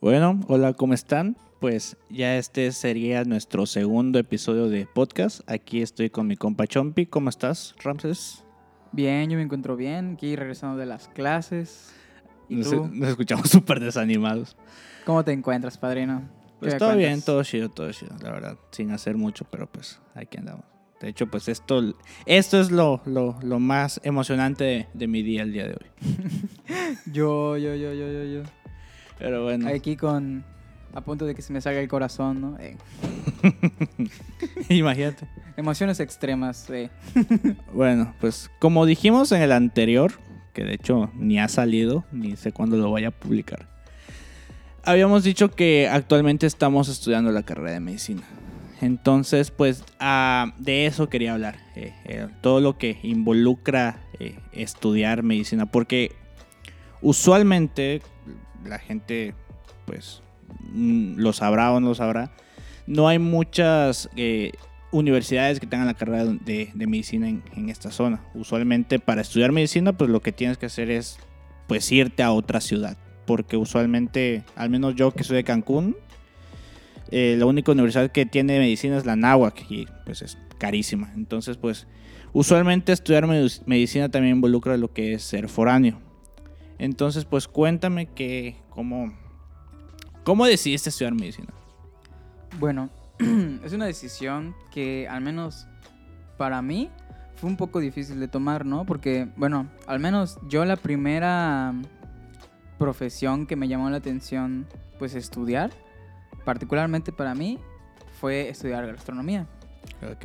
Bueno, hola, ¿cómo están? Pues ya este sería nuestro segundo episodio de podcast. Aquí estoy con mi compa Chompi. ¿Cómo estás, Ramses? Bien, yo me encuentro bien, aquí regresando de las clases. ¿Y Nos, tú? nos escuchamos súper desanimados. ¿Cómo te encuentras, padrino? ¿Qué Pues todo bien, todo chido, todo chido, la verdad. Sin hacer mucho, pero pues aquí andamos. De hecho, pues esto, esto es lo, lo, lo más emocionante de, de mi día el día de hoy. Yo, yo, yo, yo, yo, yo. Pero bueno, Aquí con... A punto de que se me salga el corazón, ¿no? Eh, imagínate. emociones extremas, eh. Bueno, pues como dijimos en el anterior, que de hecho ni ha salido, ni sé cuándo lo vaya a publicar, habíamos dicho que actualmente estamos estudiando la carrera de medicina. Entonces, pues ah, de eso quería hablar, eh, eh, todo lo que involucra eh, estudiar medicina, porque usualmente la gente, pues, mm, lo sabrá o no lo sabrá, no hay muchas eh, universidades que tengan la carrera de, medicina en, esta zona. Usualmente para estudiar medicina, pues lo que tienes que hacer es pues irte a otra ciudad. Porque usualmente, al menos yo que soy de Cancún, eh, la única universidad que tiene medicina es la Náhuac y pues es carísima. Entonces, pues usualmente estudiar medic- medicina también involucra lo que es ser foráneo. Entonces, pues cuéntame que cómo, cómo decidiste estudiar medicina. Bueno, es una decisión que al menos para mí fue un poco difícil de tomar, ¿no? Porque, bueno, al menos yo la primera profesión que me llamó la atención, pues estudiar, particularmente para mí, fue estudiar gastronomía.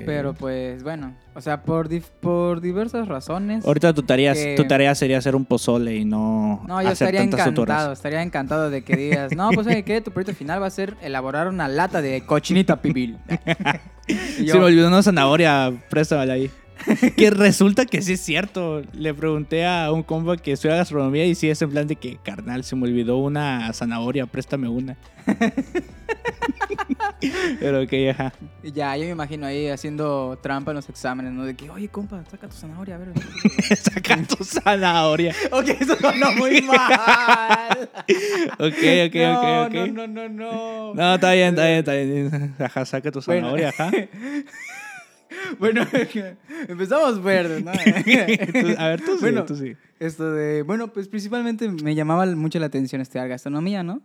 Pero pues bueno, o sea, por, dif- por diversas razones. Ahorita tu tarea, que- tu tarea sería hacer un pozole y no, No, yo hacer estaría tantas encantado, estaría encantado de que digas, no, pues ¿sabe qué? Tu proyecto final va a ser elaborar una lata de cochinita pibil. Y Se yo, me olvidó una zanahoria, préstamela ahí. que resulta que sí es cierto. Le pregunté a un compa que estudia gastronomía y sí es en plan de que, carnal, se me olvidó una zanahoria, préstame una. Pero que ajá. y ya, yo me imagino ahí haciendo trampa en los exámenes, ¿no? De que, oye, compa, saca tu zanahoria, a ver. Saca tu zanahoria. ok, eso sonó muy mal. Ok, ok, no, ok, ok. No, no, no, no. No, está bien, está bien, está bien. Ajá, saca tu Bueno. zanahoria, ajá. Bueno, empezamos verdes, ¿no? A ver, tú sí, Bueno, tú sí. Esto de, bueno, pues principalmente me llamaba mucho la atención estudiar gastronomía, ¿no?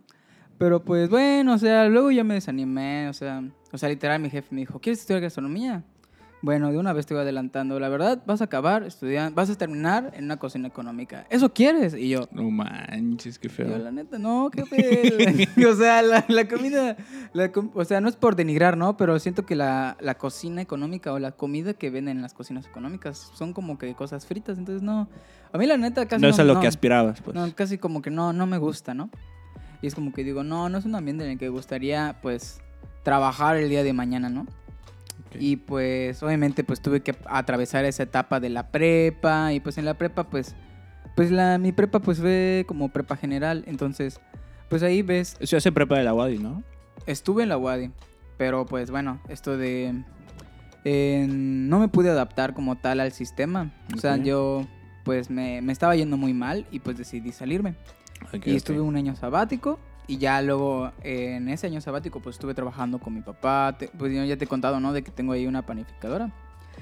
Pero pues bueno, o sea, luego ya me desanimé, o sea, o sea, literal mi jefe me dijo, ¿quieres estudiar gastronomía? Bueno, de una vez te voy adelantando, la verdad, vas a acabar estudiando, vas a terminar en una cocina económica. ¿Eso quieres? Y yo, No manches, qué yo, feo. la neta, no, qué feo. o sea, la, la comida, la o sea, no es por denigrar, ¿no? Pero siento que la, la cocina económica o la comida que venden en las cocinas económicas son como que cosas fritas, entonces no. A mí la neta casi No es a lo no- que aspirabas, pues. no, casi como que no, no me gusta, ¿no? Y es como que digo, no, no es un ambiente en el que gustaría, pues, trabajar el día de mañana, ¿no? Y pues, obviamente, pues tuve que atravesar esa etapa de la prepa. Y pues en la prepa, pues, pues la, mi prepa, pues fue como prepa general. Entonces, pues ahí ves, Eso hace prepa de la Wadi, ¿no? estuve en la UADI. Pero pues bueno, esto de... eh, no me pude adaptar como tal al sistema. O sea, yo pues me, me estaba yendo muy mal y pues decidí salirme. Y estuve un año sabático y ya luego eh, en ese año sabático pues estuve trabajando con mi papá. Te- pues yo ya te he contado, ¿no? De que tengo ahí una panificadora.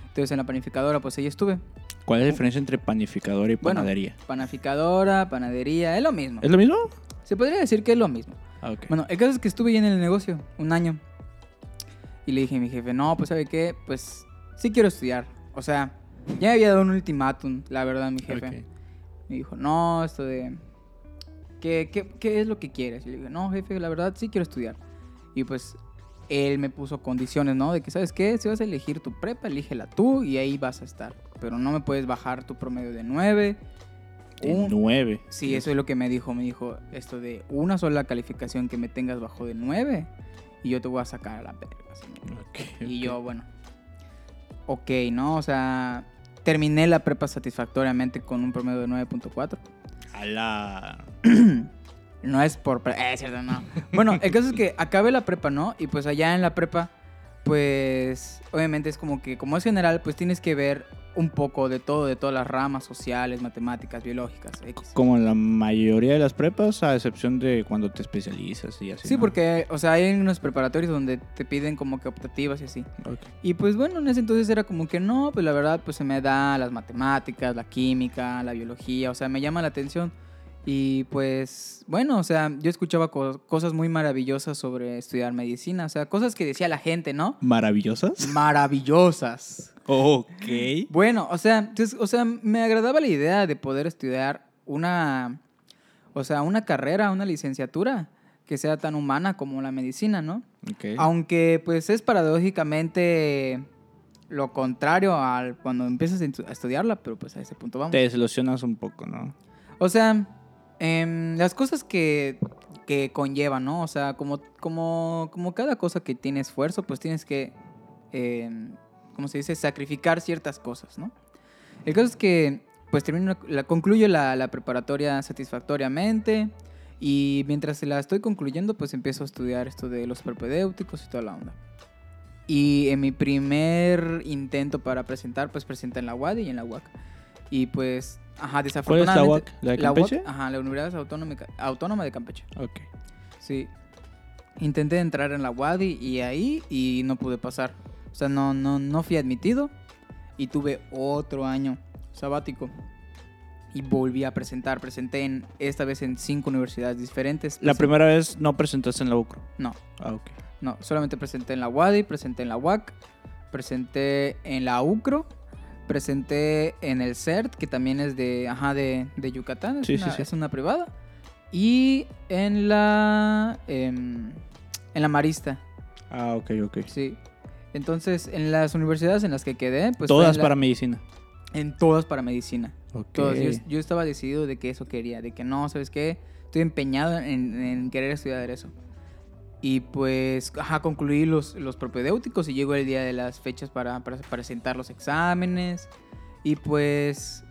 Entonces en la panificadora pues ahí estuve. ¿Cuál es la diferencia entre panificador y Bueno. panadería? Panificadora, panadería, es lo mismo. ¿Es lo mismo? Se podría decir que es lo mismo. Ah, ok. Bueno, el caso es que estuve ahí en el negocio un año. Y le dije a mi jefe, no, pues ¿sabe qué? Pues sí quiero estudiar. O sea, ya me había dado un ultimátum, la verdad, mi jefe. Me dijo, no, esto de... ¿Qué, qué, qué es lo que quieres? Y le dije, no, jefe, la verdad sí quiero estudiar. Y pues él me puso condiciones, ¿no? De que, ¿sabes qué? Si vas a elegir tu prepa, elígela tú y ahí vas a estar. Pero no me puedes bajar tu promedio de 9. De un- nueve. Sí, eso es lo que me dijo. Me dijo esto de una sola calificación que me tengas bajo de 9 y yo te voy a sacar a la verga. así me dijo. Ok, Y ok. yo, bueno, ok, ¿no? O sea, terminé la prepa satisfactoriamente con un promedio de 9.4. A la... No es por... Eh, cierto, no. Bueno, el caso es que acabé la prepa, ¿no? Y pues allá en la prepa, pues obviamente es como que, como es general, pues tienes que ver un poco de todo, de todas las ramas sociales, matemáticas, biológicas, X. Como la mayoría de las prepas, a excepción de cuando te especializas y así. Sí, ¿no? porque, o sea, hay unos preparatorios donde te piden como que optativas y así. Y pues bueno, en ese entonces era como que no, pues la verdad, pues se me da las matemáticas, la química, la biología, o sea, me llama la atención. Y pues, bueno, o sea, yo escuchaba co- cosas muy maravillosas sobre estudiar medicina, o sea, cosas que decía la gente, ¿no? ¿Maravillosas? Maravillosas. Ok. Bueno, o sea, entonces, o sea, me agradaba la idea de poder estudiar una, o sea, una carrera, una licenciatura que sea tan humana como la medicina, ¿no? Ok. Aunque pues es paradójicamente lo contrario al cuando empiezas a estudiarla, pero pues a ese punto vamos. Te desilusionas un poco, ¿no? O sea, em, las cosas que, que conllevan, ¿no? O sea, como, como, como cada cosa que tiene esfuerzo, pues tienes que, em, ¿cómo se dice? Sacrificar ciertas cosas, ¿no? El caso es que, pues termino, la, concluyo la, la preparatoria satisfactoriamente y mientras la estoy concluyendo, pues empiezo a estudiar esto de los propedéuticos y toda la onda. Y en mi primer intento para presentar, pues presenté en la UAD y en la UAC. Y pues, ajá, ¿Cuál es la desafortunadamente... UAC? ¿La de La UAC, Campeche? ajá, la Universidad Autónoma, Autónoma de Campeche. Ok. Sí. Intenté entrar en la UADI y ahí y no pude pasar. O sea, no, no, no fui admitido y tuve otro año sabático. Y volví a presentar. Presenté en, esta vez en cinco universidades diferentes. La primera vez no presentaste en la UCRO. No, Ah, ok. no. Solamente presenté en la UADI, presenté en la UAC, presenté en la UCRO, presenté en el CERT, que también es de, ajá, de, de Yucatán. Es, Sí, una, sí, sí. es una privada. Y en la... em, en la Marista. Ah, ok, ok. Sí. Entonces, en las universidades en las que quedé, pues... Todas la- para medicina. En todas para medicina. Ok. Todas. Yo, yo estaba decidido de que eso quería, de que no, ¿sabes qué? Estoy empeñado en, en querer estudiar eso. Y pues, ajá, concluí los, los propedéuticos y llegó el día de las fechas para, para presentar los exámenes. Y pues,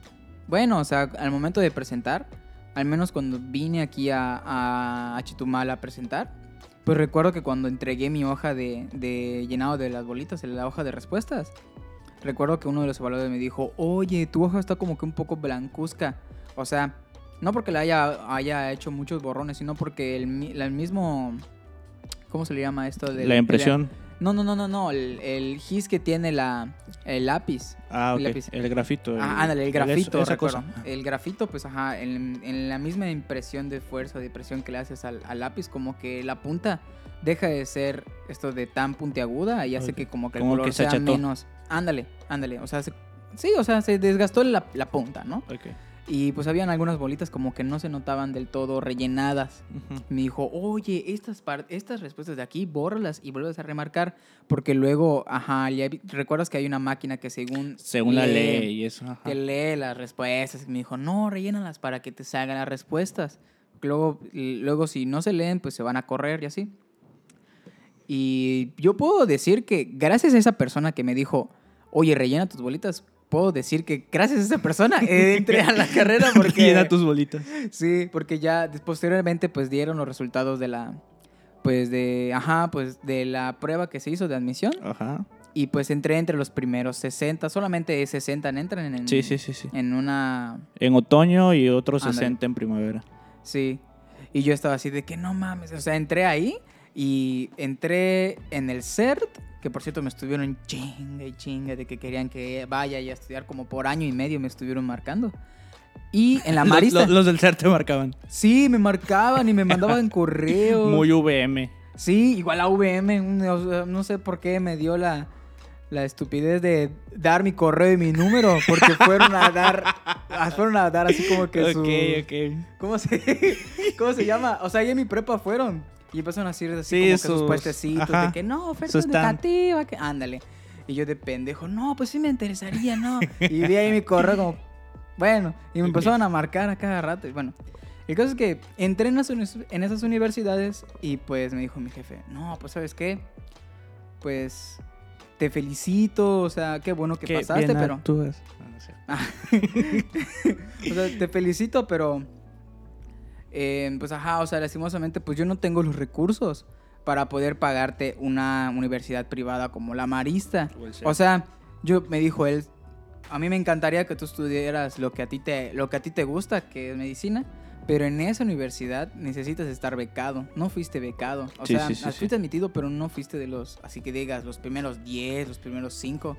bueno, o sea, al momento de presentar, al menos cuando vine aquí a, a, Chetumal a presentar, pues recuerdo que cuando entregué mi hoja de, de llenado de las bolitas, la hoja de respuestas, recuerdo que uno de los evaluadores me dijo, oye, tu hoja está como que un poco blancuzca. O sea, no porque la haya, haya hecho muchos borrones, sino porque el, el mismo... ¿Cómo se le llama esto? Del- La impresión. no, no, no, no, no. El, el gis que tiene la, el lápiz. Ah, ok. el lápiz. El grafito. el- Ah, ándale, el grafito. esa cosa. El grafito, pues, ajá, en, en la misma impresión de fuerza, de presión que le haces al, al lápiz, como que la punta deja de ser esto de tan puntiaguda y hace que como que el Como color que se sea acható. menos... Ándale, ándale. O sea, se- sí, o sea, se desgastó la, la punta, ¿no? Ok. Y pues habían algunas bolitas como que no se notaban del todo rellenadas. Ujú. Me dijo, oye, estas, estas respuestas de aquí, bórralas y vuelves a remarcar. Porque luego, ajá, recuerdas que hay una máquina que según... Según la ley y eso. ajá. Que lee las respuestas. Y me dijo, no, rellénalas para que te salgan las respuestas. Luego, luego si no se leen, pues se van a correr y así. Y yo puedo decir que gracias a esa persona que me dijo, oye, rellena tus bolitas, puedo decir que gracias a esa persona entré a la carrera porque... Llena tus bolitas. Sí, porque ya posteriormente pues dieron los resultados de la pues de ajá, pues de la prueba que se hizo de admisión Ajá. y pues entré entre los primeros 60, solamente 60 entran en Sí, sí, sí, sí. en una En otoño y otros Ándale. 60 en primavera. sí. Y yo estaba así de que no mames, o sea, entré ahí y entré en el CERT, que por cierto me estuvieron chinga y chinga de que querían que vaya y a estudiar como por año y medio me estuvieron marcando. Y en la Marista Los, los del CER te marcaban. Sí, me marcaban y me mandaban correos. Muy VM. Sí, igual a VM, no sé por qué me dio la, la estupidez de dar mi correo y mi número, porque fueron a dar, fueron a dar así como que su... Ok, ok. ¿Cómo se, ¿Cómo se llama? O sea, ahí en mi prepa fueron. Y empezaron a decir así Sí, como que sus sus- puestecitos ajá, de que no, oferta educativa, que ándale. Y yo de pendejo, no, pues sí me interesaría, ¿no? Y vi ahí mi correo como, bueno, y me empezaron a marcar a cada rato. Y bueno, el caso es que entré en, las uni- en esas universidades y pues me dijo mi jefe, no, pues sabes qué, pues te felicito, o sea, qué bueno que Qué pasaste, bien pero... actúas. No, no sé. o sea, te felicito, pero. Eh, pues ajá, o sea, lastimosamente, pues yo no tengo los recursos para poder pagarte una universidad privada como la Marista. O sea, yo me dijo él, a mí me encantaría que tú estudiaras lo que a ti te, lo que a ti te gusta, que es medicina. Pero en esa universidad necesitas estar becado. No fuiste becado. O Sí, sea, sí, sí, fuiste admitido, pero no fuiste de los, así que digas, los primeros 10, los primeros 5.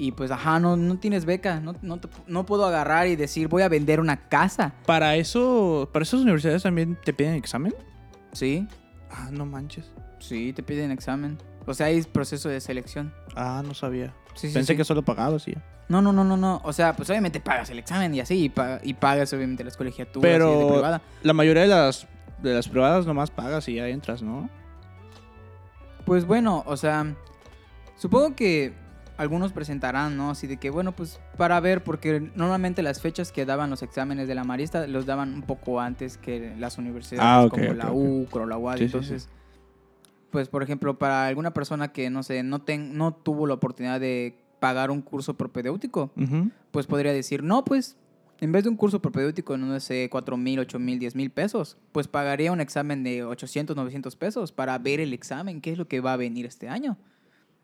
Y pues, ajá, no, no tienes beca. No, no, te- no puedo agarrar y decir, voy a vender una casa. Para eso, para esas universidades también te piden examen. Sí, Ah, no manches. sí, te piden examen. O sea, hay proceso de selección. Ah, no sabía. Sí, sí, Pensé sí. que solo pagabas ya. No, no, no, no, no. O sea, pues obviamente pagas el examen y así, y, pa- y pagas obviamente las colegiaturas Pero- y de privada. La mayoría de las de las privadas nomás pagas y ya entras, ¿no? Pues bueno, o sea, supongo que algunos presentarán, ¿no? Así de que, bueno, pues para ver, porque normalmente las fechas que daban los exámenes de la Marista los daban un poco antes que las universidades Ah, ok, como ok, la ok. UCRO, la UAD. Sí, sí, sí. Entonces, pues por ejemplo, para alguna persona que, no sé, no, ten- no tuvo la oportunidad de pagar un curso propedéutico, Ujú. pues podría decir, no, pues en vez de un curso propedéutico en, no sé, 4 mil, 8 mil, 10 mil pesos, pues pagaría un examen de 800, 900 pesos para ver el examen, qué es lo que va a venir este año.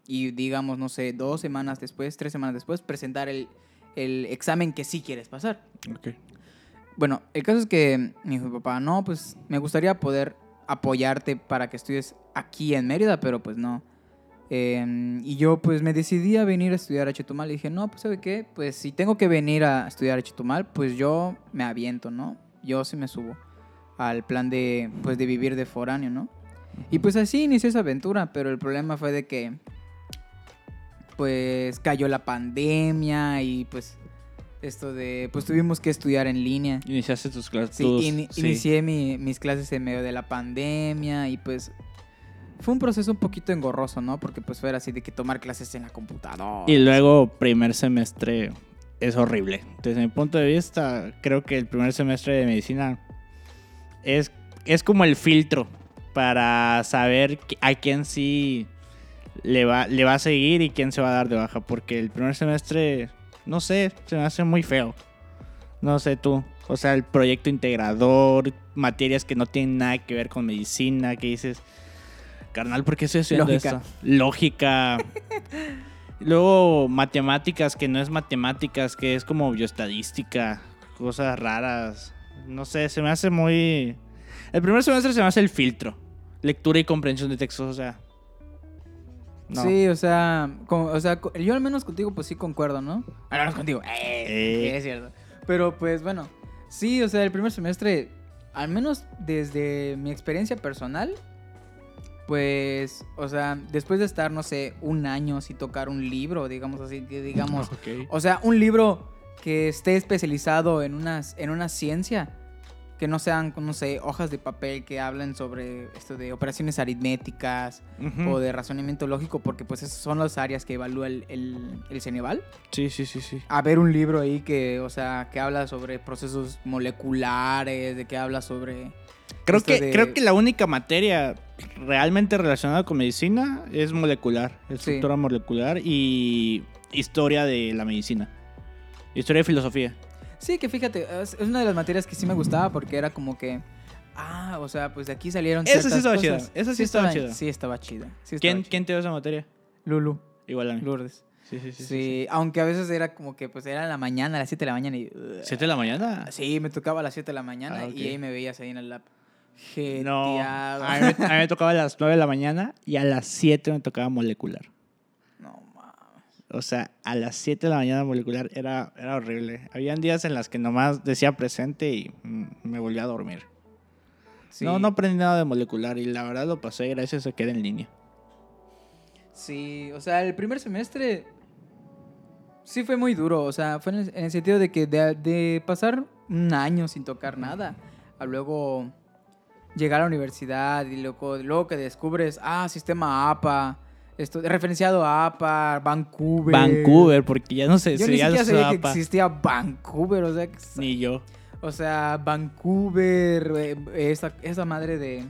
Y digamos, no sé, dos semanas después, tres semanas después, presentar el, el examen que sí quieres pasar. Ok. Bueno, el caso es que me dijo mi papá, no, pues me gustaría poder apoyarte para que estudies aquí en Mérida, pero pues no. Eh, y yo pues me decidí a venir a estudiar a Chetumal y dije, no, pues ¿sabe qué? Pues si tengo que venir a estudiar a Chetumal, pues yo me aviento, ¿no? Yo sí me subo al plan de, pues, de vivir de foráneo, ¿no? Y pues así inicié esa aventura, pero el problema fue de que pues cayó la pandemia y pues esto de, pues tuvimos que estudiar en línea. Iniciaste tus clases. Sí, ini- inicié mi- mis clases en medio de la pandemia y pues fue un proceso un poquito engorroso, ¿no? Porque pues fue así de que tomar clases en la computadora. Y luego, primer semestre es horrible. Desde mi punto de vista, creo que el primer semestre de medicina es, es como el filtro para saber a quién sí le va, le va a seguir y quién se va a dar de baja. Porque el primer semestre, no sé, se me hace muy feo. No sé tú. O sea, el proyecto integrador, materias que no tienen nada que ver con medicina, que dices, carnal, ¿por qué estoy estudiando Lógica. esto? Lógica. Luego, matemáticas, que no es matemáticas, que es como bioestadística, cosas raras. No sé, se me hace muy... El primer semestre se me hace el filtro. Lectura y comprensión de textos, o sea... No. Sí, o sea, o sea, yo al menos contigo pues sí concuerdo, ¿no? Al menos contigo. Eh, Eh. es cierto. Pero pues bueno, sí, o sea, el primer semestre, al menos desde mi experiencia personal, pues, o sea, después de estar, no sé, un año sin tocar un libro, digamos así, que digamos, Ok. o sea, un libro que esté especializado en una, en una ciencia, que no sean, no sé, hojas de papel que hablen sobre esto de operaciones aritméticas o de razonamiento lógico, porque pues esas son las áreas que evalúa el, el, el Ceneval. Sí, sí, sí, sí. A ver un libro ahí que, o sea, que habla sobre procesos moleculares, de que habla sobre... Creo que, de- creo que la única materia realmente relacionada con medicina es molecular, estructura molecular y historia de la medicina. Historia y filosofía. Sí, que fíjate, es, una de las materias que sí me gustaba porque era como que... Ah, o sea, pues de aquí salieron Esa sí estaba chida, esa sí estaba. Sí, estaba chida. sí estaba ¿Quién, chida. ¿Quién te dio esa materia? Lulu, Igual a mí. Lourdes. Sí, sí, sí. Sí, sí, aunque a veces era como que pues era la mañana, a las 7 de la mañana y... ¿Siete de la mañana? Sí, me tocaba a las 7 de la mañana Ah, y ahí me veías ahí en el lab. No. Jeteado. A mí, me- a mí me tocaba a las 9 de la mañana y a las 7 me tocaba molecular. O sea, a las 7 de la mañana molecular era, era horrible. Habían días en las que nomás decía presente y mm, me volví a dormir. Sí. No, no aprendí nada de molecular y la verdad lo pasé gracias a que era en línea. Sí, o sea, el primer semestre sí fue muy duro. O sea, fue en el, en el sentido de que de, de pasar un año sin tocar nada, a luego llegar a la universidad y luego, luego que descubres, ah, sistema APA, esto, referenciado a APA, Vancouver. Vancouver, porque ya no sé Yo si ni ya siquiera se sabía que APA. existía Vancouver, o sea, que- Ni yo. o sea, Vancouver, eh, esa, esa madre de,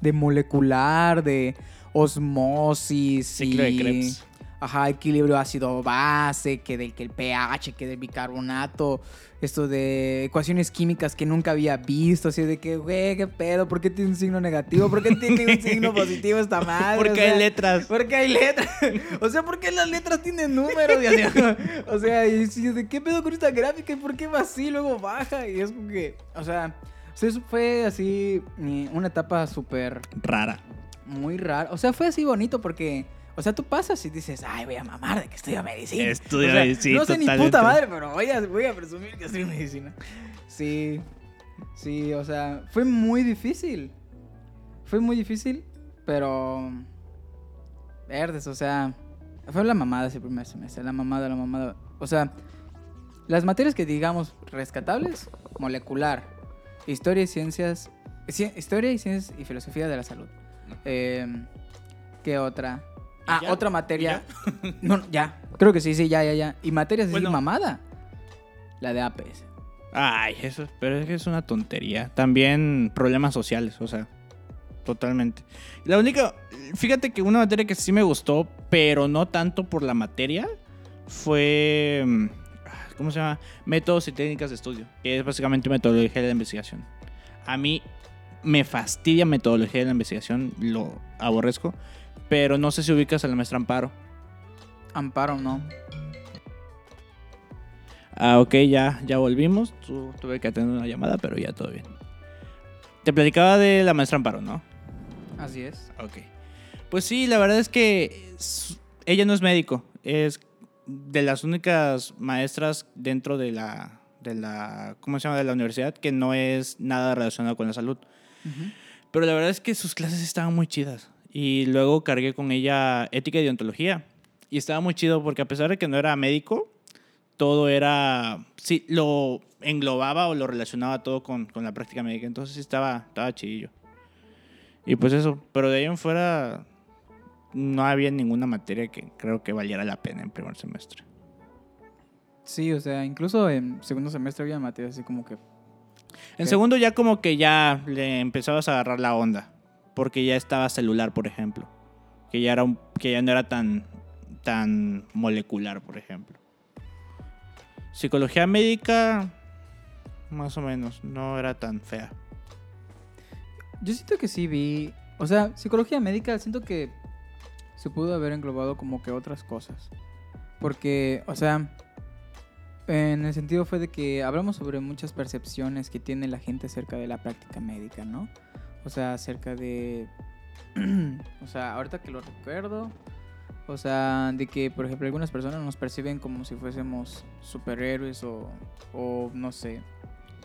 de molecular, de osmosis Ciclo de y- Krebs. Ajá, equilibrio ácido-base, que del que el pH, que del bicarbonato, esto de ecuaciones químicas que nunca había visto, así de que, güey, qué pedo, ¿por qué tiene un signo negativo? ¿Por qué tiene un signo positivo esta madre? Porque O sea, hay letras. Porque hay letras. O sea, ¿por qué las letras tienen números? Y así, o sea, y de qué pedo con esta gráfica y por qué va así, luego baja. Y es como que, o sea, eso fue así una etapa súper Rara. muy rara. O sea, fue así bonito porque, o sea, tú pasas y dices, ay, voy a mamar de que estudio medicina. Estudio O sea, medicina, No sé ni puta madre, pero voy a, voy a presumir que estudio medicina. Sí, sí, o sea, fue muy difícil. Fue muy difícil, pero... Verdes, o sea, fue la mamada ese primer semestre, la mamada, la mamada. O sea, las materias que digamos rescatables, molecular, historia y ciencias, ci- historia y ciencias y filosofía de la salud. Eh, ¿Qué otra? Ah, ya? otra materia. No, no, ya. Creo que sí, sí, ya, ya, ya. Y materias así Bueno. mamada. La de APS. Ay, eso, pero es que es una tontería. También problemas sociales, o sea, totalmente. La única, fíjate que una materia que sí me gustó, pero no tanto por la materia, fue, mm, ¿cómo se llama? Métodos y técnicas de estudio, que es básicamente metodología de la investigación. A mí me fastidia metodología de la investigación, lo aborrezco, pero no sé si ubicas a la maestra Amparo. Amparo, no. Ah, ok, ya, ya volvimos. Tu- tuve que atender una llamada, pero ya todo bien. Te platicaba de la maestra Amparo, ¿no? Así es. Ok. Pues sí, la verdad es que ella no es médico. Es de las únicas maestras dentro de la, de la, ¿cómo se llama? De la universidad que no es nada relacionado con la salud. Pero la verdad es que sus clases estaban muy chidas. Y luego cargué con ella ética y deontología. Y estaba muy chido porque a pesar de que no era médico, todo era, sí, lo englobaba o lo relacionaba todo con, con la práctica médica. Entonces sí estaba, estaba chidillo. Y pues eso, pero de ahí en fuera no había ninguna materia que creo que valiera la pena en primer semestre. Sí, o sea, incluso en segundo semestre había materias así como que... En segundo ya como que ya le empezabas a agarrar la onda, porque ya estaba celular, por ejemplo, que ya era que ya no era tan tan molecular, por ejemplo. Psicología médica más o menos, no era tan fea. Yo siento que sí vi... O sea, psicología médica, siento que se pudo haber englobado como que otras cosas. Porque, o sea, en el sentido fue de que hablamos sobre muchas percepciones que tiene la gente acerca de la práctica médica, ¿no? O sea, acerca de... o sea, ahorita que lo recuerdo, o sea, de que, por ejemplo, algunas personas nos perciben como si fuésemos superhéroes o, o no sé,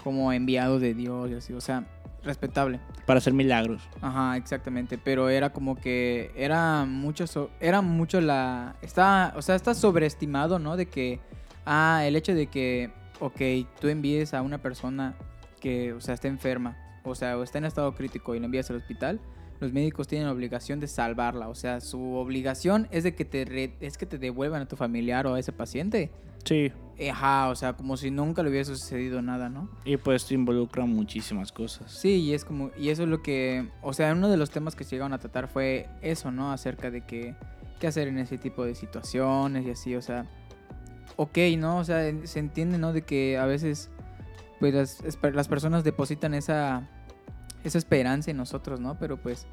como enviados de Dios y así, o sea, respetable. Para hacer milagros. Ajá, exactamente, pero era como que era mucho so- era mucho la está, o sea, está sobreestimado, ¿no? De que ah, el hecho de que ok, tú envíes a una persona que, o sea, está enferma, o sea, o está en estado crítico y la envías al hospital, los médicos tienen la obligación de salvarla, o sea, su obligación es de que te re- es que te devuelvan a tu familiar o a ese paciente. Sí, Ajá, o sea, como si nunca le hubiese sucedido nada, ¿no? y pues involucra muchísimas cosas. Sí, y es como, y eso es lo que, o sea, uno de los temas que se llegaron a tratar fue eso, ¿no? Acerca de que, qué hacer en ese tipo de situaciones y así, o sea, ok, ¿no? O sea, se entiende, ¿no? De que a veces, pues las personas depositan esa, esa esperanza en nosotros, ¿no? Pero pues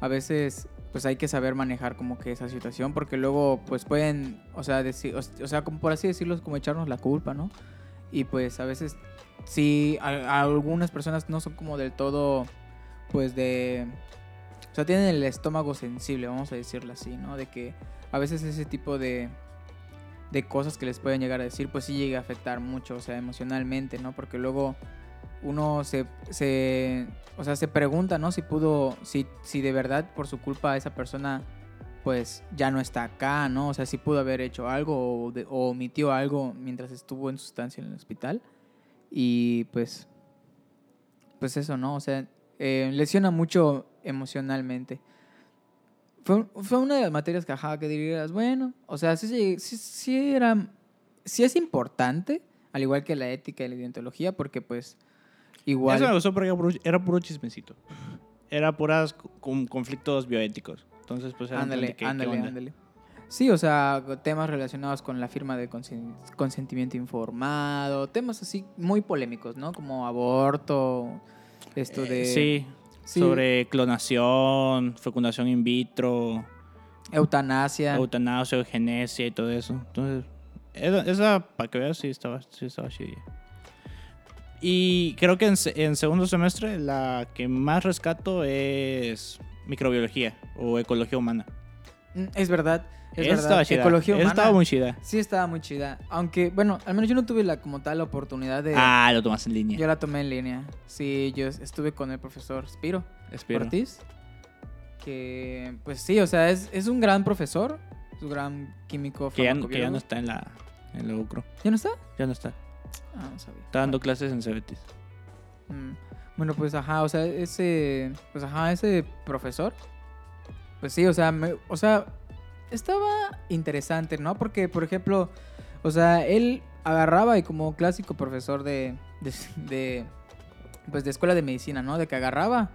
a veces, pues hay que saber manejar como que esa situación, porque luego, pues pueden, o sea, decir, o, sea, por así decirlo, como echarnos la culpa, ¿no? Y pues a veces sí, a algunas personas no son como del todo, pues de... O sea, tienen el estómago sensible, vamos a decirlo así, ¿no? De que a veces ese tipo de, de cosas que les pueden llegar a decir, pues sí llega a afectar mucho, o sea, emocionalmente, ¿no? Porque luego uno se, se o sea, se pregunta, ¿no? Si pudo, si, si de verdad por su culpa esa persona, pues ya no está acá, ¿no? O sea, si pudo haber hecho algo o, de- omitió algo mientras estuvo en su estancia en el hospital. Y pues, pues eso, ¿no? O sea, eh, lesiona mucho emocionalmente. Fue, fue una de las materias que, ajá, que dirías, bueno, o sea, sí, sí, sí, sí era, sí es importante, al igual que la ética y la ideología, porque pues igual... Eso me gustó porque era puro, era puro chismecito. Era puras con conflictos bioéticos. Entonces, pues era Ándale, ándale, ándale. Sí, o sea, temas relacionados con la firma de consen- consentimiento informado, temas así muy polémicos, ¿no? Como aborto, esto Eh, de... sí, sí, sobre clonación, fecundación in vitro, Eutanasia. eutanasia, eugenesia y todo eso. Entonces, esa, para que veas, sí estaba, sí estaba chidilla. Y creo que en, se- en segundo semestre la que más rescato es microbiología o ecología humana. Mm, Es verdad, es verdad. estaba chida. Ecología humana. estaba muy chida. Sí, estaba muy chida. Aunque, bueno, al menos yo no tuve la como tal la oportunidad de... Ah, lo tomas en línea. Yo la tomé en línea. Sí, yo estuve con el profesor Spiro Espero. Ortiz. Que, pues sí, o sea, es, es un gran profesor. Es un gran químico Que ya, que ya no está en la, en la UCRO. ¿Ya no está? Ya no está. Ah, no sabía. Está dando clases en Cebetis. Mm, Bueno, pues ajá, o sea, ese, pues ajá, ese profesor, pues sí, o sea, me- o sea, estaba interesante, ¿no? Porque, por ejemplo, o sea, él agarraba y como clásico profesor de, de, de, pues de escuela de medicina, ¿no? De que agarraba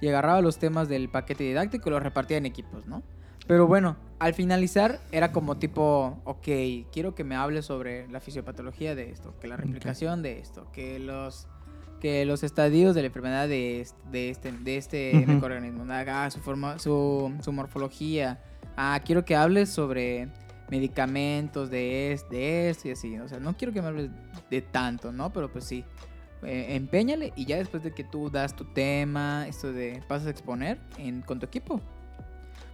y agarraba los temas del paquete didáctico y los repartía en equipos, ¿no? Pero bueno, al finalizar era como tipo, ok, quiero que me hables sobre la fisiopatología de esto, que la replicación de esto, que los que los estadios de la enfermedad de este, de este, de este microorganismo, ah, su, forma, su, su morfología. Ah, quiero que hables sobre medicamentos de, es- de esto y así. O sea, no quiero que me hables de tanto, ¿no? Pero pues sí, eh, empeñale y ya después de que tú das tu tema, esto de pasas a exponer en, con tu equipo.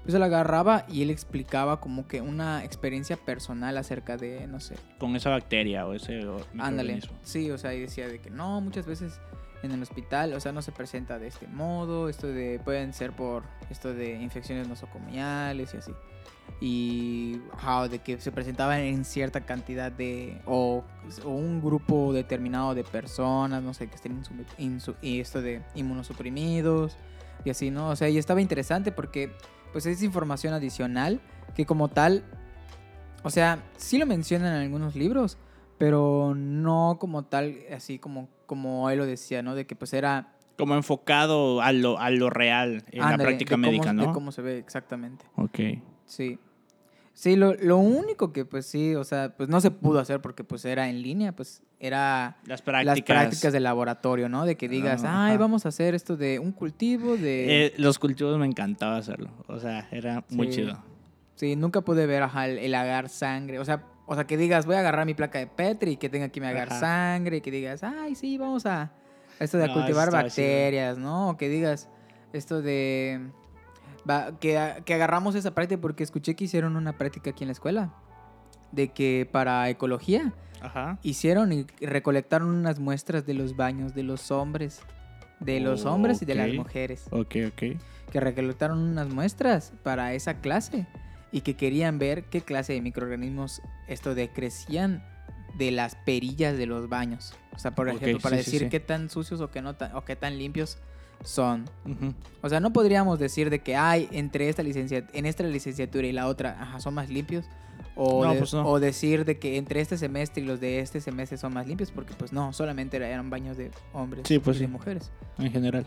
Pues él agarraba y él explicaba como que una experiencia personal acerca de, no sé, Con esa bacteria o ese Ándale. Sí, o sea, y decía de que no, muchas veces en el hospital, o sea, no se presenta de este modo, esto de pueden ser por esto de infecciones nosocomiales y así. Y ajá, de que se presentaban en cierta cantidad de o, o un grupo determinado de personas, no sé, que estén y esto de inmunosuprimidos y así, ¿no? O sea, y estaba interesante porque pues es información adicional que como tal o sea, sí lo mencionan en algunos libros, pero no como tal, así como, como él lo decía, ¿no? De que pues era... Como enfocado a lo, a lo real en la práctica de cómo- médica, De ¿no? cómo se ve exactamente. Ok. Sí. Sí, lo, lo único que pues sí, o sea, pues no se pudo hacer porque pues era en línea, pues era Las prácticas. las prácticas de laboratorio, ¿no? De que digas, Ah, ay, ajá. vamos a hacer esto de un cultivo de... Eh, los cultivos me encantaba hacerlo. O sea, era muy chido. Sí, nunca pude ver ajá, el, el agar sangre. O sea, o sea, que digas, voy a agarrar mi placa de Petri y que tenga que me agar Ajá. sangre. Y que digas, ay, sí, vamos a esto de No, cultivar chido. bacterias, ¿no? O que digas esto de... va- que, que agarramos esa práctica porque escuché que hicieron una práctica aquí en la escuela. De que para ecología Ajá. hicieron y recolectaron unas muestras de los baños de los hombres. De los hombres y de las mujeres Ok, ok. que recolectaron unas muestras para esa clase y que querían ver qué clase de microorganismos esto de crecían de las perillas de los baños. O sea, por Ok, ejemplo, para sí, sí, decir sí. qué tan sucios o qué no tan, o qué tan limpios son. Ujú. O sea, no podríamos decir de que hay entre esta licenciatura, en esta licenciatura y la otra, ajá, son más limpios. O, No, de- pues no. o decir de que entre este semestre y los de este semestre son más limpios, porque pues no, solamente eran baños de hombres Sí, pues y de sí. mujeres. En general.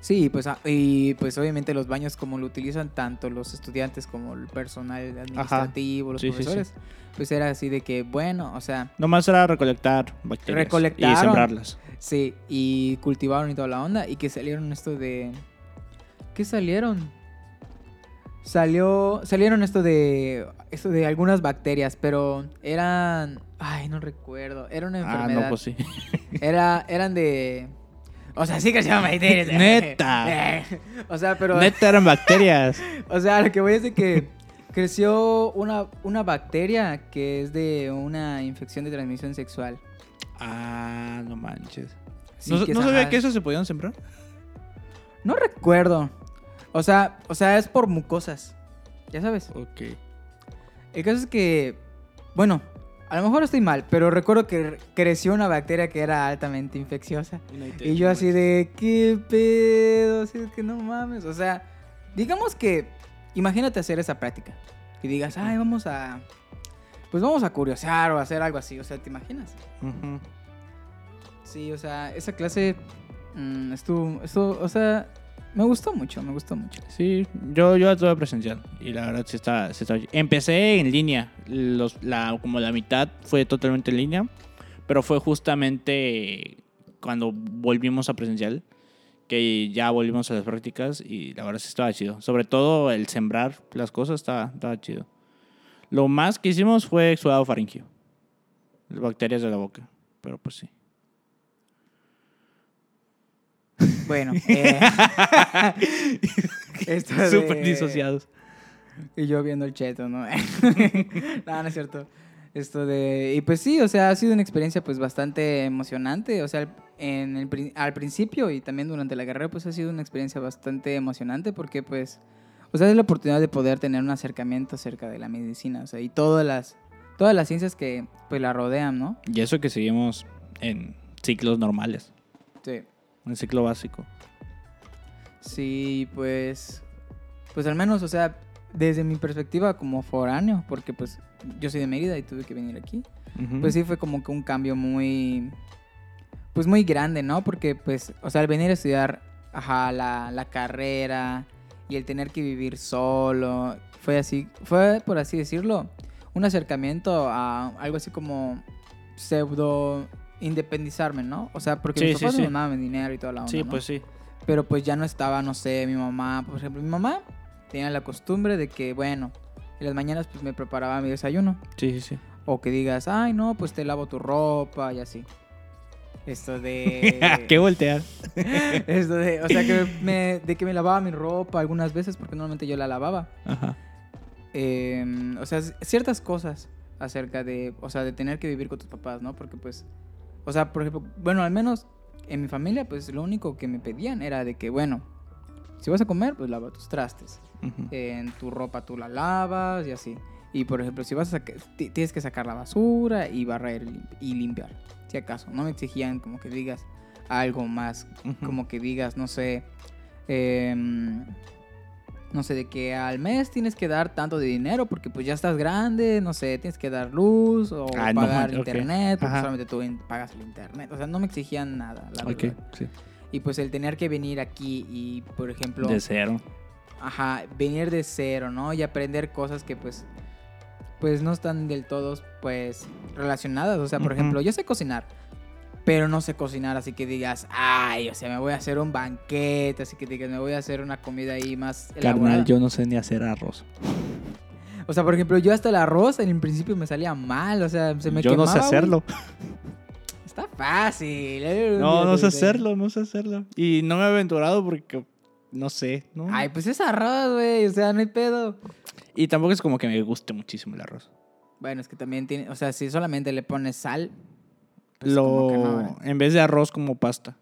Sí, pues, ah, y pues obviamente los baños como lo utilizan tanto los estudiantes como el personal administrativo, los Sí, sí, sí. profesores, pues era así de que, bueno, o sea, Nomás era recolectar bacterias. Recolectaron. Y sembrarlas. Sí, y cultivaron y toda la onda, y que salieron esto de... ¿Qué salieron? Salió, salieron esto de, esto de algunas bacterias, pero eran, ay, no recuerdo, era una Ah, enfermedad. no, pues sí. Era, eran de... O sea, sí que se llama bacterias. Neta. o sea, pero... Neta eran bacterias. O sea, lo que voy es de que creció una, una bacteria que es de una infección de transmisión sexual. Ah, no manches. Sí, ¿No, que no es, sabía que eso se podían sembrar? No recuerdo. O sea, o sea, es por mucosas. Ya sabes. Ok. El caso es que, bueno, a lo mejor estoy mal, pero recuerdo que creció una bacteria que era altamente infecciosa. Y yo así de, ¿qué pedo? Así de que no mames. O sea, digamos que, imagínate hacer esa práctica. Y digas, ay, vamos a, pues vamos a curiosear o hacer algo así. O sea, ¿te imaginas? Sí, o sea, esa clase mm, estuvo, estuvo, o sea, me gustó mucho, me gustó mucho. Sí, yo, yo la tuve presencial y la verdad sí está, sí está- Empecé en línea, los, la, como la mitad fue totalmente en línea, pero fue justamente cuando volvimos a presencial que ya volvimos a las prácticas y la verdad sí estaba chido. Sobre todo el sembrar las cosas estaba, estaba chido. Lo más que hicimos fue exudado faringio, las bacterias de la boca, pero pues sí. Bueno, eh, esto de- Súper disociados. Y yo viendo el cheto, ¿no? no, no es cierto. Esto de... Y pues sí, o sea, ha sido una experiencia pues bastante emocionante. O sea, en el, al principio y también durante la carrera pues ha sido una experiencia bastante emocionante porque pues... O sea, es la oportunidad de poder tener un acercamiento acerca de la medicina. O sea, y todas las, todas las ciencias que pues la rodean, ¿no? Y eso que seguimos en ciclos normales, Sí. en ciclo básico. Sí, pues... Pues al menos, o sea, desde mi perspectiva como foráneo, porque pues yo soy de Mérida y tuve que venir aquí. Pues sí fue como que un cambio muy, pues muy grande, ¿no? Porque pues, o sea, al venir a estudiar, ajá, la, la carrera y el tener que vivir solo, fue así, fue por así decirlo, un acercamiento a algo así como pseudo independizarme, ¿no? O sea, porque Sí, mis papás sí. me mandaban dinero y toda la onda, Sí, ¿no? pues sí. Pero pues ya no estaba, no sé, mi mamá, por ejemplo, mi mamá tenía la costumbre de que, bueno, en las mañanas pues me preparaba mi desayuno. Sí, sí, sí. O que digas, ay, no, pues te lavo tu ropa y así. Esto de... ¿Qué voltear? Esto de, o sea, que me, de que me lavaba mi ropa algunas veces porque normalmente yo la lavaba. Ajá. Eh, o sea, ciertas cosas acerca de, o sea, de tener que vivir con tus papás, ¿no? Porque pues, o sea, por ejemplo, bueno, al menos en mi familia, pues lo único que me pedían era de que, bueno, si vas a comer, pues lava tus trastes. En tu ropa tú la lavas y así. Y por ejemplo, si vas a tienes que sacar la basura y barrer y limpiar. Si acaso, no me exigían como que digas algo más, como que digas, no sé, em, no sé, de que al mes tienes que dar tanto de dinero porque pues ya estás grande, no sé, tienes que dar luz o Ah, pagar internet, porque solamente tú pagas el internet. O sea, no me exigían nada, la Ok, verdad. sí. Y pues el tener que venir aquí y, por ejemplo... De cero. Ajá, venir de cero, ¿no? Y aprender cosas que pues pues no están del todo pues relacionadas, o sea, por ejemplo, yo sé cocinar, pero no sé cocinar, así que digas, "Ay, o sea, me voy a hacer un banquete", así que digas, "Me voy a hacer una comida ahí más Carnal, elaborada". yo no sé ni hacer arroz. O sea, por ejemplo, yo hasta el arroz en el principio me salía mal, o sea, se me yo no sé quemaba, güey. hacerlo. Está fácil. eh, No, no sé hacerlo, no sé hacerlo. Y no me he aventurado porque no sé, ¿no? Ay, pues es arroz, güey, o sea, no hay pedo. Y tampoco es como que me guste muchísimo el arroz. Bueno, es que también tiene, o sea, si solamente le pones sal, pues como que no, lo en vez de arroz como pasta.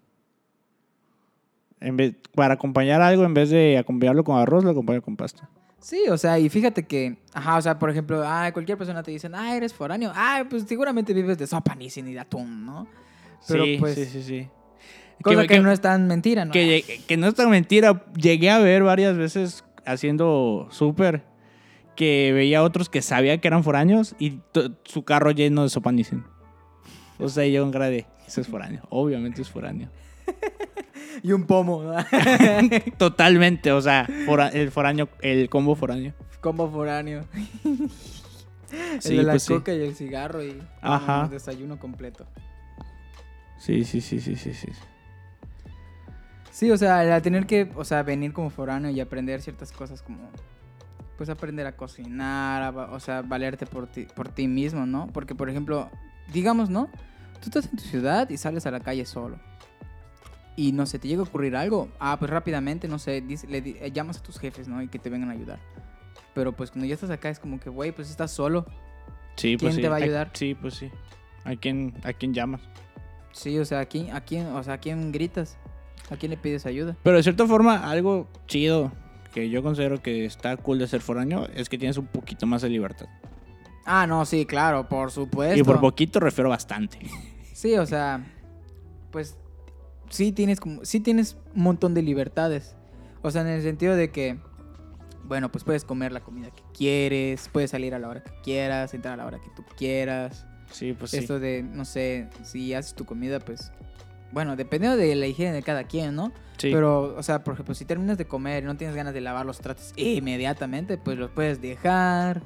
En vez, para acompañar algo, en vez de acompañarlo con arroz, lo acompaño con pasta. Sí, o sea, y fíjate que, ajá, o sea, por ejemplo, ah, cualquier persona te dicen, ah, eres foráneo, ah, pues seguramente vives de sopa ni sin ni de atún, ¿no? Pero sí, pues, sí, sí, sí. cosa que, no es tan mentira, ¿no? que, que no es tan mentira. Llegué a ver varias veces haciendo súper que veía otros que sabía que eran foráneos y su carro lleno de sopanicin. O sea, yo en grade, eso es foráneo. Obviamente es foráneo. Y un pomo, ¿no? Totalmente, o sea, fora- el foráneo, el combo foráneo. Combo foráneo. Sí, el de la pues sí. coca y el cigarro y Ajá. un desayuno completo. Sí, sí, sí, sí, sí, sí. Sí, o sea, al tener que, o sea, venir como foráneo y aprender ciertas cosas como, pues aprender a cocinar, a o sea, valerte por ti, por ti mismo, ¿no? Porque, por ejemplo, digamos, ¿no? Tú estás en tu ciudad y sales a la calle solo. Y no sé, te llega a ocurrir algo. Ah, pues rápidamente, no sé, dice- le eh, llamas a tus jefes, ¿no? Y que te vengan a ayudar. Pero pues cuando ya estás acá es como que, güey, pues estás solo. Sí, pues ¿Quién sí. te va a ayudar? Sí, pues sí. ¿A quién, a quién llamas? Sí, o sea, ¿a quién, a quién, o sea, ¿a quién gritas? ¿A quién le pides ayuda? Pero de cierta forma, algo chido que yo considero que está cool de ser foráneo es que tienes un poquito más de libertad. Ah, no, sí, claro, por supuesto. Y por poquito refiero bastante. Sí, o sea, pues sí tienes como sí tienes un montón de libertades. O sea, en el sentido de que bueno, pues puedes comer la comida que quieres, puedes salir a la hora que quieras, entrar a la hora que tú quieras. Sí, pues sí. Esto de, no sé, si haces tu comida, pues bueno, dependiendo de la higiene de cada quien, ¿no? Sí. Pero, o sea, por ejemplo, si terminas de comer y no tienes ganas de lavar los tratos inmediatamente, pues los puedes dejar.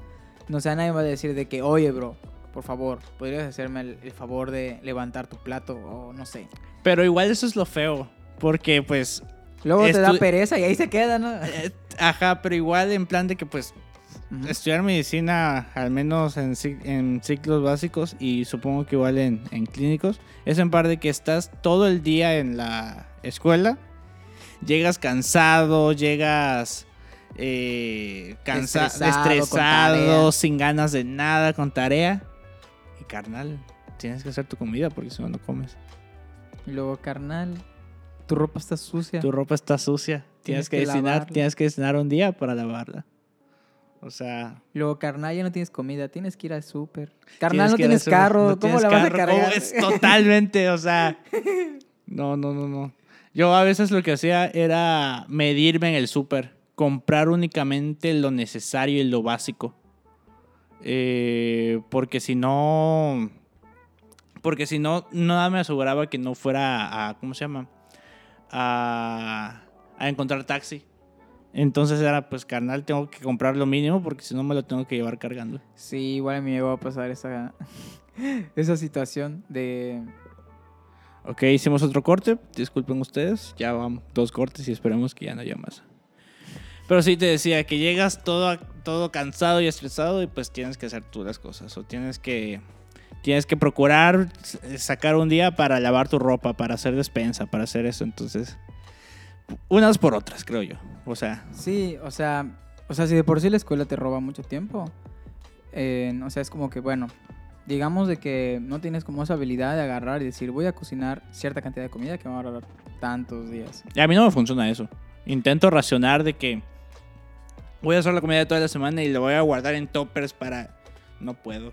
No sé, nadie va a decir de que, oye, bro, por favor, ¿podrías hacerme el, el favor de levantar tu plato? O no sé. Pero igual eso es lo feo. Porque pues. Luego te da pereza y ahí se queda, ¿no? eh, Ajá, pero igual en plan de que pues Estudiar medicina, al menos en, cic- en ciclos básicos y supongo que igual en, en clínicos, es en par de que estás todo el día en la escuela, llegas cansado, llegas eh, cansa- Estresado, sin ganas de nada, con tarea. Y carnal, tienes que hacer tu comida porque si no, no comes. Y luego, carnal, tu ropa está sucia. Tu ropa está sucia, Tienes tienes, que, que destinar, tienes que destinar un día para lavarla. O sea, luego, carnal, ya no tienes comida, tienes que ir al súper. Carnal, no tienes carro, no ¿cómo tienes la vas a carro, cargar? Es totalmente, o sea. No, no, no, no. Yo a veces lo que hacía era medirme en el súper, comprar únicamente lo necesario y lo básico. Eh, porque si no. Porque si no, nada me aseguraba que no fuera a. ¿Cómo se llama? A, a encontrar taxi. Entonces era, pues, carnal, tengo que comprar lo mínimo porque si no me lo tengo que llevar cargando. Sí, igual a mí me llegó a pasar esa, esa situación de... Ok, hicimos otro corte. Disculpen ustedes. Ya van dos cortes y esperemos que ya no haya más. Pero sí te decía que llegas todo, todo cansado y estresado y pues tienes que hacer tú las cosas. O tienes que, tienes que procurar sacar un día para lavar tu ropa, para hacer despensa, para hacer eso. Entonces, unas por otras, creo yo. O sea, Sí, o sea, o sea, si de por sí la escuela te roba mucho tiempo, eh, o sea, es como que, bueno, digamos de que no tienes como esa habilidad de agarrar y decir, voy a cocinar cierta cantidad de comida que me va a ahorrar tantos días. a mí no me funciona eso. Intento racionar de que voy a hacer la comida de toda la semana y lo voy a guardar en toppers para... No puedo.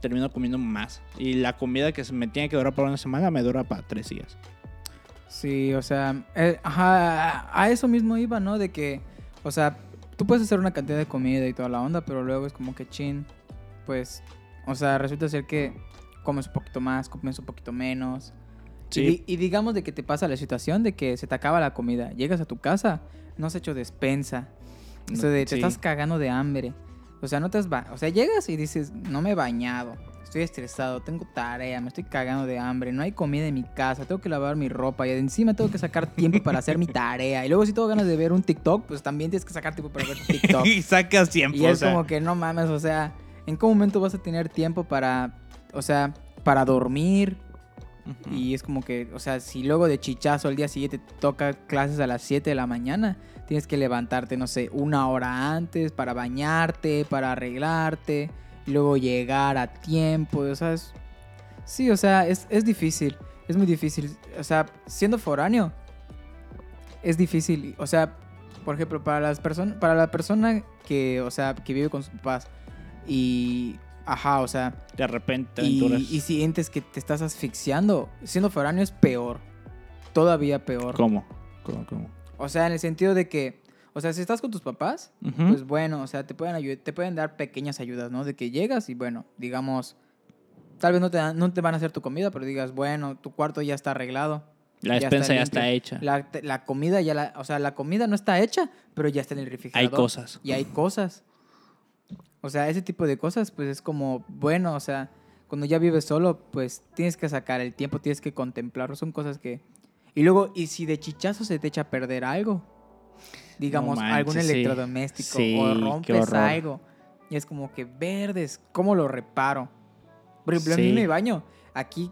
Termino comiendo más. Y la comida que me tiene que durar para una semana me dura para tres días. Sí, o sea, eh, ajá, a eso mismo iba, ¿no? De que, o sea, tú puedes hacer una cantidad de comida y toda la onda, pero luego es como que chin, pues, o sea, resulta ser que comes un poquito más, comes un poquito menos. Sí. y digamos de que te pasa la situación de que se te acaba la comida, llegas a tu casa, no has hecho despensa, eso de te estás cagando de hambre. O sea, no te has o sea, llegas y dices, no me he bañado, estoy estresado, tengo tarea, me estoy cagando de hambre, no hay comida en mi casa, tengo que lavar mi ropa y encima tengo que sacar tiempo para hacer mi tarea. Y luego si tengo ganas de ver un TikTok, pues también tienes que sacar tiempo para ver TikTok. y sacas tiempo. Y o es sea, como que no mames, o sea, ¿en qué momento vas a tener tiempo para, o sea, para dormir? Y es como que, o sea, si luego de chichazo al día siguiente te toca clases a las 7 de la mañana, tienes que levantarte, no sé, una hora antes para bañarte, para arreglarte, luego llegar a tiempo, o sea, es- sí, o sea, es, es difícil, es muy difícil, o sea, siendo foráneo, es difícil, o sea, por ejemplo, para las personas, para la persona que, o sea, que vive con sus papás y, ajá, o sea, de repente te y, y sientes que te estás asfixiando. Siendo foráneo es peor. Todavía peor. ¿Cómo? ¿Cómo? ¿Cómo? O sea, en el sentido de que, o sea, si estás con tus papás, pues bueno, o sea, te pueden, te pueden dar pequeñas ayudas, ¿no? De que llegas y bueno, digamos, tal vez no te, dan- no te van a hacer tu comida, pero digas, bueno, tu cuarto ya está arreglado. la ya despensa está ya está hecha. La, la comida ya la, o sea, la comida no está hecha, pero ya está en el Hay refrigerador. cosas. Y hay cosas. O sea, ese tipo de cosas, pues es como, bueno, o sea, cuando ya vives solo, pues tienes que sacar el tiempo, tienes que contemplarlo. Son cosas que. Y luego, y si de chichazo se te echa a perder algo, digamos, manches, algún electrodoméstico, Sí, o rompes algo, y es como que verdes, ¿cómo lo reparo? Por ejemplo, Sí. me baño. Aquí,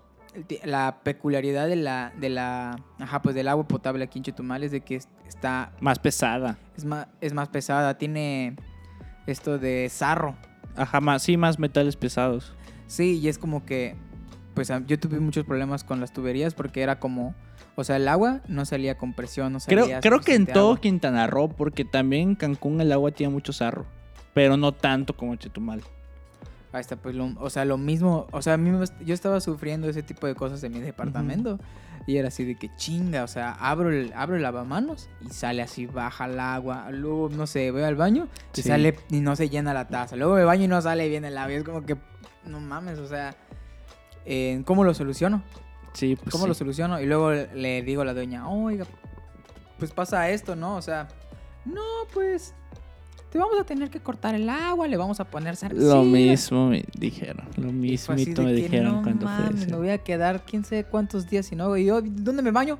la peculiaridad de la, de la, ajá, pues del agua potable aquí en Chetumal es de que es- está Más pesada. es más, es más pesada, tiene esto de sarro. Ajá, más, sí, más metales pesados. Sí, y es como que, pues yo tuve muchos problemas con las tuberías porque era como, o sea, el agua no salía con presión, no Creo, salía creo que en todo agua. Quintana Roo, porque también en Cancún el agua tiene mucho sarro. Pero no tanto como Chetumal. Ahí está, pues, lo- o sea, lo mismo, o sea, a mí me- yo estaba sufriendo ese tipo de cosas en mi departamento y era así de que chinga, o sea, abro el, abro el lavamanos y sale así, baja el agua, luego, no sé, voy al baño y Sí. sale y no se llena la taza, luego me baño y no sale bien el agua, es como que, no mames, o sea, eh, ¿cómo lo soluciono? Sí, pues ¿Cómo sí. lo soluciono? Y luego le digo a la dueña, oiga, pues pasa esto, ¿no? O sea, no, pues te vamos a tener que cortar el agua, le vamos a poner cervecita. Lo mismo me dijeron. Lo de me que, dijeron no cuando fue ese. me voy a quedar quién sabe cuántos días sin agua. Y yo, ¿dónde me baño?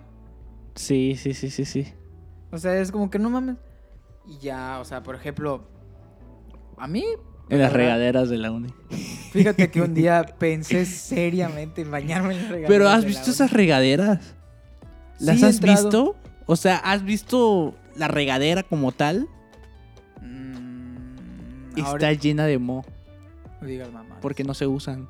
Sí, sí, sí, sí, sí. O sea, es como que no mames. Y ya, o sea, por ejemplo, a mí... En las regaderas de la uni. Fíjate que un día pensé seriamente en bañarme en la regadera. Pero ¿has visto esas regaderas? ¿Las Sí, has entrado. visto? O sea, ¿has visto la regadera como tal? Mm, Está ahora- llena de mo, No digas mamá. porque no se usan.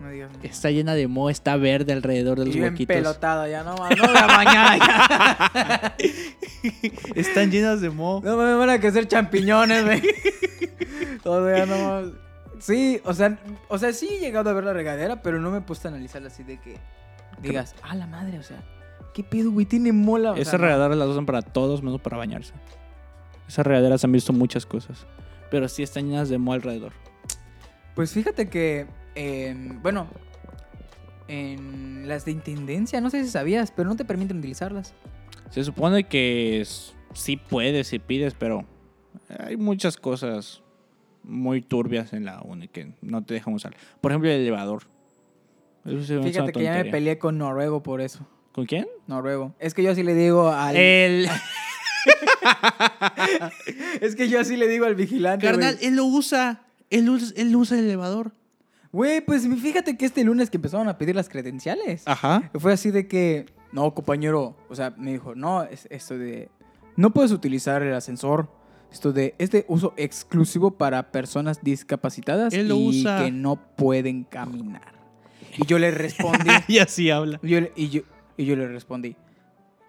No digas mamá. Está llena de mo, está verde alrededor de los yo huequitos. empelotado, ya no, no voy a bañar ya. Están llenas de mo. No me van a crecer champiñones, güey. O sea, no. Sí, o sea, o sea, sí he llegado a ver la regadera, pero no me he puesto a analizarla así de que digas, ah, la madre, o sea, ¿qué pedo, güey? Tiene mola. Esas regaderas las usan para todos, menos para bañarse. Esas regaderas han visto muchas cosas. Pero sí están llenas de mo alrededor. Pues fíjate que, em, bueno, en las de intendencia, no sé si sabías, pero no te permiten utilizarlas. Se supone que sí puedes si pides, pero hay muchas cosas muy turbias en la uni que no te dejan usar. Por ejemplo, el elevador. Eso se me hace una Fíjate que ya me tontería. peleé con Noruego por eso. ¿Con quién? Noruego. Es que yo así le digo al. El Es que yo así le digo al vigilante. carnal, él lo usa. Él, us- él usa el elevador. Güey, pues fíjate que este lunes que empezaron a pedir las credenciales. Ajá. Fue así de que, no, compañero, o sea, me dijo, no, es esto de, no puedes utilizar el ascensor. Esto de, es de uso exclusivo para personas discapacitadas Él lo y usa. que no pueden caminar. Y yo le respondí, y así habla. y yo, le- y yo, y yo le respondí,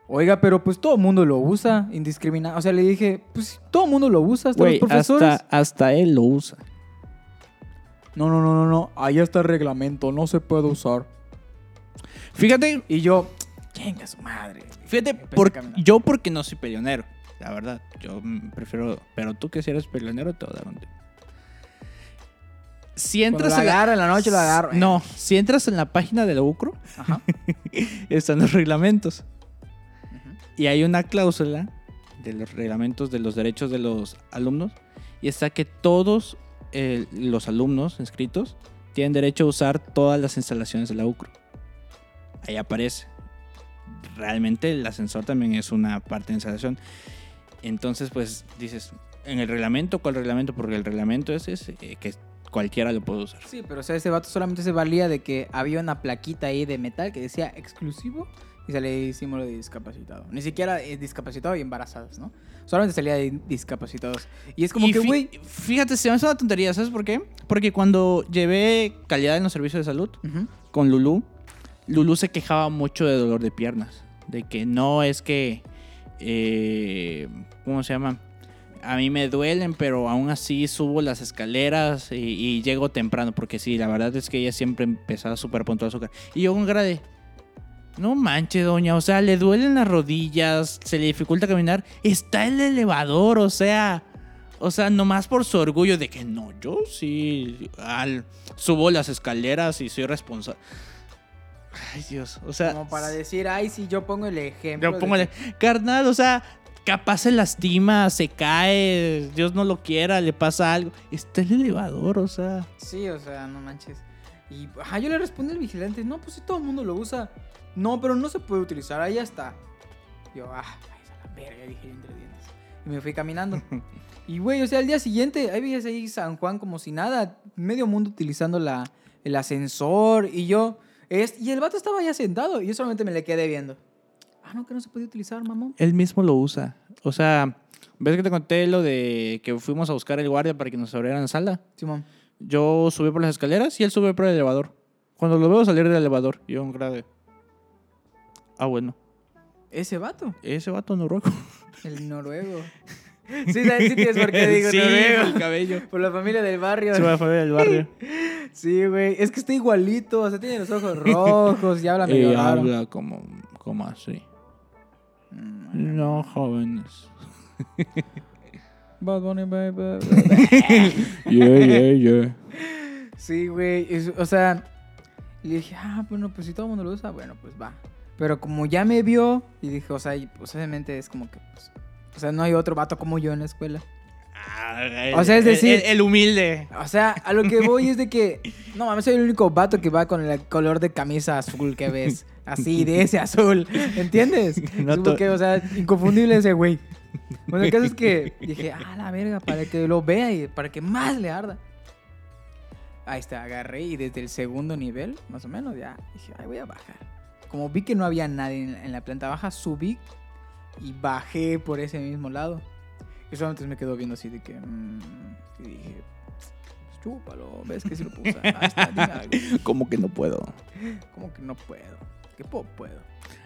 oiga, pero pues todo el mundo lo usa, indiscriminado. O sea, le dije, pues todo el mundo lo usa, hasta Güey, los profesores. hasta, hasta él lo usa. No, no, no, no, no, ahí está el reglamento, no se puede usar. Fíjate, Y yo, chinga su madre. fíjate, por- caminar. yo porque no soy peleonero. La verdad, yo prefiero. Pero tú que si eres peleonero, te voy a dar un tip. Si Cuando entras lo en la- agarro en la noche, lo agarro. No, si entras en la página de la UCRO, Ajá. están los reglamentos. Y hay una cláusula de los reglamentos de los derechos de los alumnos. Y está que todos eh, los alumnos inscritos tienen derecho a usar todas las instalaciones de la UCRO. Ahí aparece. Realmente el ascensor también es una parte de instalación. Entonces, pues dices, en el reglamento, ¿cuál reglamento? Porque el reglamento es ese, eh, que cualquiera lo puede usar. Sí, pero o sea, ese vato solamente se valía de que había una plaquita ahí de metal que decía exclusivo y salía símbolo de discapacitado. Ni siquiera eh, discapacitado y embarazadas, ¿no? Solamente salía de discapacitados. Y es como Y que, güey. Fíjate, se me hace una tontería, ¿sabes por qué? Porque cuando llevé calidad en los servicios de salud con Lulu, Lulu se quejaba mucho de dolor de piernas. De que no es que. Eh, ¿Cómo se llama? A mí me duelen, pero aún así subo las escaleras y, llego temprano. Porque sí, la verdad es que ella siempre empezaba súper puntual su. Y yo con. No manche, doña. O sea, le duelen las rodillas, se le dificulta caminar. Está el elevador, o sea. O sea, nomás por su orgullo de que no, yo sí al, subo las escaleras y soy responsable. Ay, Dios. O sea, Como para decir, ay, sí, yo pongo el ejemplo. yo póngale, que- carnal, o sea, capaz se lastima, se cae, Dios no lo quiera, le pasa algo. Está el elevador, o sea. Sí, o sea, no manches. Y ajá, yo le respondí al vigilante, no, pues si todo el mundo lo usa. No, pero no se puede utilizar, ahí ya está. Yo, ah, a la verga, dije entre dientes. Y me fui caminando. y güey, o sea, al día siguiente, ahí veías ahí San Juan como si nada, medio mundo utilizando la, el ascensor y yo, es, y el vato estaba ya sentado y yo solamente me le quedé viendo. Ah, no, que no se podía utilizar, mamón. Él mismo lo usa. O sea, ¿ves que te conté lo de que fuimos a buscar el guardia para que nos abrieran la sala? Simón. Yo subí por las escaleras y él sube por el elevador. Cuando lo veo salir del elevador, yo un grave. Ah, bueno. Ese vato, Ese vato noruego. el noruego. sí, ¿sabes? sí tienes por qué digo sí, noruego. el cabello. Por la familia del barrio. Se va a familia del barrio. Sí, güey. Es que está igualito. O sea, tiene los ojos rojos y habla medio y raro. habla como, como así. No, jóvenes. Bad Bunny, baby. Yeah, yeah, yeah. Sí, güey. O sea, Y le dije, ah, bueno, pues si todo el mundo lo usa, bueno, pues va. Pero como ya me vio, y dije, o sea, y, pues obviamente es como que, pues, o sea, no hay otro vato como yo en la escuela. Ah, O sea, es decir- el, el humilde. O sea, a lo que voy es de que, no mames, soy el único vato que va con el color de camisa azul que ves. Así, de ese azul. ¿Entiendes? No Es como to- que, o sea, inconfundible ese güey. Bueno, el caso es que dije, ah, la verga, para que lo vea y para que más le arda. Ahí está, agarré y desde el segundo nivel, más o menos, ya dije, ay, voy a bajar. Como vi que no había nadie en la planta baja, subí y bajé por ese mismo lado. Y solamente me quedó viendo así de que. mm, y dije, pues, chúpalo, ves que si lo algo. Como que no puedo. ¿Cómo que no puedo? ¿Qué puedo?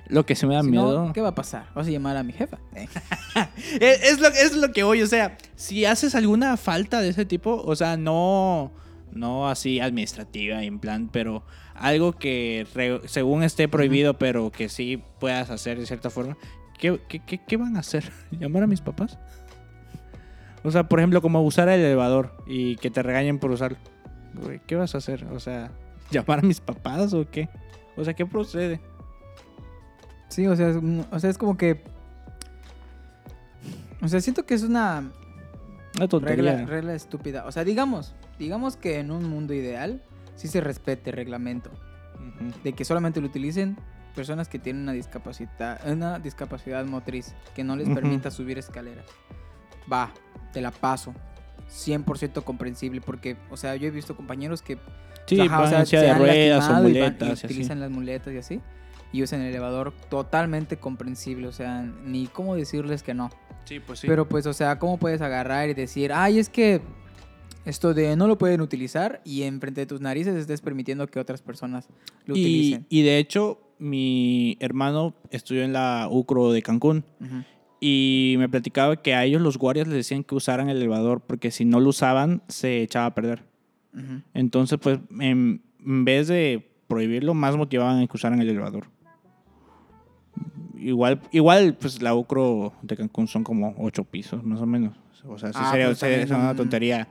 Lo que se me da Si miedo. no, ¿qué va a pasar? ¿Vas a llamar a mi jefa? Eh. Es, es lo, es lo que voy, o sea, si haces alguna falta de ese tipo, o sea, no, no así administrativa, en plan, pero algo que re- según esté prohibido, pero que sí puedas hacer de cierta forma, ¿qué, qué, qué- qué van a hacer? ¿Llamar a mis papás? O sea, por ejemplo, como usar el elevador y que te regañen por usarlo. Güey, ¿Qué vas a hacer? O sea, ¿llamar a mis papás o qué? O sea, ¿qué procede? Sí, o sea, es, o sea, es como que. O sea, siento que es una Una tontería. regla, regla estúpida. O sea, digamos, digamos que en un mundo ideal sí se respete el reglamento. De que solamente lo utilicen personas que tienen una discapacidad, una discapacidad motriz que no les permita subir escaleras. Va, te la paso. 100% comprensible porque, o sea, yo he visto compañeros que Sí, ajá, van se de han ruedas o lastimado y van- y muletas. así. utilizan las muletas y así y usan el elevador totalmente comprensible, o sea, ni cómo decirles que no. Sí, pues sí. Pero pues, o sea, ¿cómo puedes agarrar y decir, ay, es que esto de no lo pueden utilizar y enfrente de tus narices estés permitiendo que otras personas lo y, utilicen? y de hecho, mi hermano estudió en la UCRO de Cancún y me platicaba que a ellos los guardias les decían que usaran el elevador porque si no lo usaban se echaba a perder. Entonces, pues, en, en vez de prohibirlo, más motivaban a que usaran el elevador. Igual, igual, pues la UCRO de Cancún son como ocho pisos, más o menos. O sea, sí Ah, sería, pues, sería también una un- tontería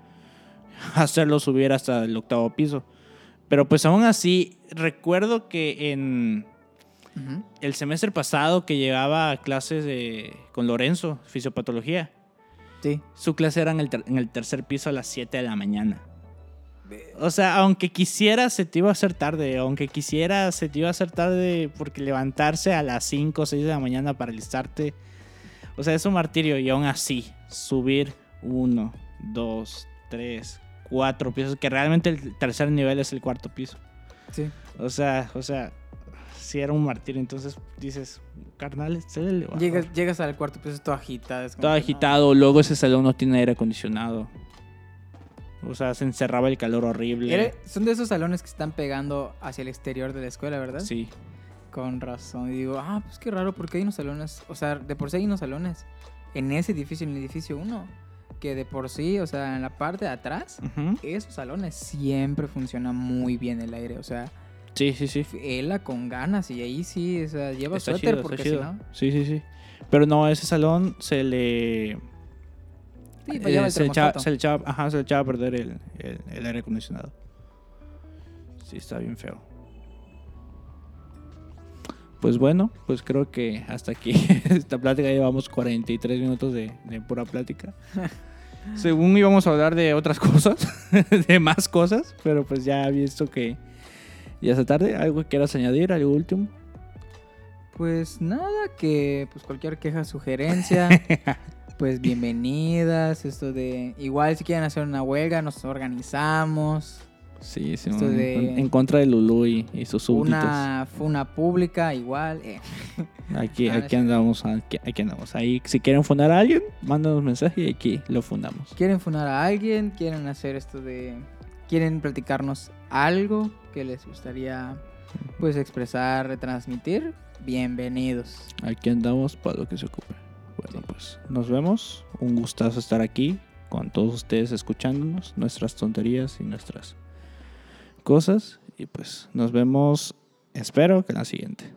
hacerlo subir hasta el octavo piso. Pero pues aún así, recuerdo que en Ujú. el semestre pasado que llevaba clases de, con Lorenzo, fisiopatología, Sí. su clase era en el, ter- en el tercer piso a las 7 de la mañana. O sea, aunque quisiera, se te iba a hacer tarde. Aunque quisiera, se te iba a hacer tarde porque levantarse a las 5 o 6 de la mañana para listarte. O sea, es un martirio. Y aún así, subir uno, dos, tres, cuatro pisos. Que realmente el tercer nivel es el cuarto piso. Sí. O sea, o sea, si era un martirio. Entonces dices, carnal, este es el elevador". Llegas, llegas al cuarto piso todo agitado. es Todo no. agitado. Luego ese salón no tiene aire acondicionado. O sea, se encerraba el calor horrible. Era- son de esos salones que están pegando hacia el exterior de la escuela, ¿verdad? Sí. Con razón. Y digo, ah, pues qué raro, porque hay unos salones, o sea, de por sí hay unos salones en ese edificio, en el edificio 1, que de por sí, o sea, en la parte de atrás, esos salones siempre funciona muy bien el aire, o sea, Sí, sí, sí. hela con ganas y ahí sí, o sea, lleva Está suéter chido, porque si no, Sí, sí, sí. Pero no, ese salón se le. sí, eh, el se, echaba, se, le echaba, ajá, se le echaba a perder el, el- el aire acondicionado. Sí, está bien feo. Pues bueno, pues creo que hasta aquí esta plática llevamos 43 minutos de, de pura plática. Según íbamos a hablar de otras cosas, de más cosas, pero pues ya he visto que ya está tarde. ¿Algo que quieras añadir? ¿Algo último? Pues nada, que pues cualquier queja, sugerencia, pues bienvenidas. Esto de igual si quieren hacer una huelga, nos organizamos. Sí, sí, Esto en- de- en contra de Lulu y, y sus súbditos. Una funa pública, igual. eh. Aquí, Ah, aquí sí. andamos, aquí, aquí andamos. Ahí, si quieren fundar a alguien, mándanos mensaje y aquí lo fundamos. Quieren funar a alguien, quieren hacer esto de. Quieren platicarnos algo que les gustaría pues expresar, retransmitir. Bienvenidos. Aquí andamos para lo que se ocupe. Bueno, pues nos vemos. Un gustazo estar aquí con todos ustedes escuchándonos, nuestras tonterías y nuestras cosas. Y pues nos vemos, espero que en la siguiente.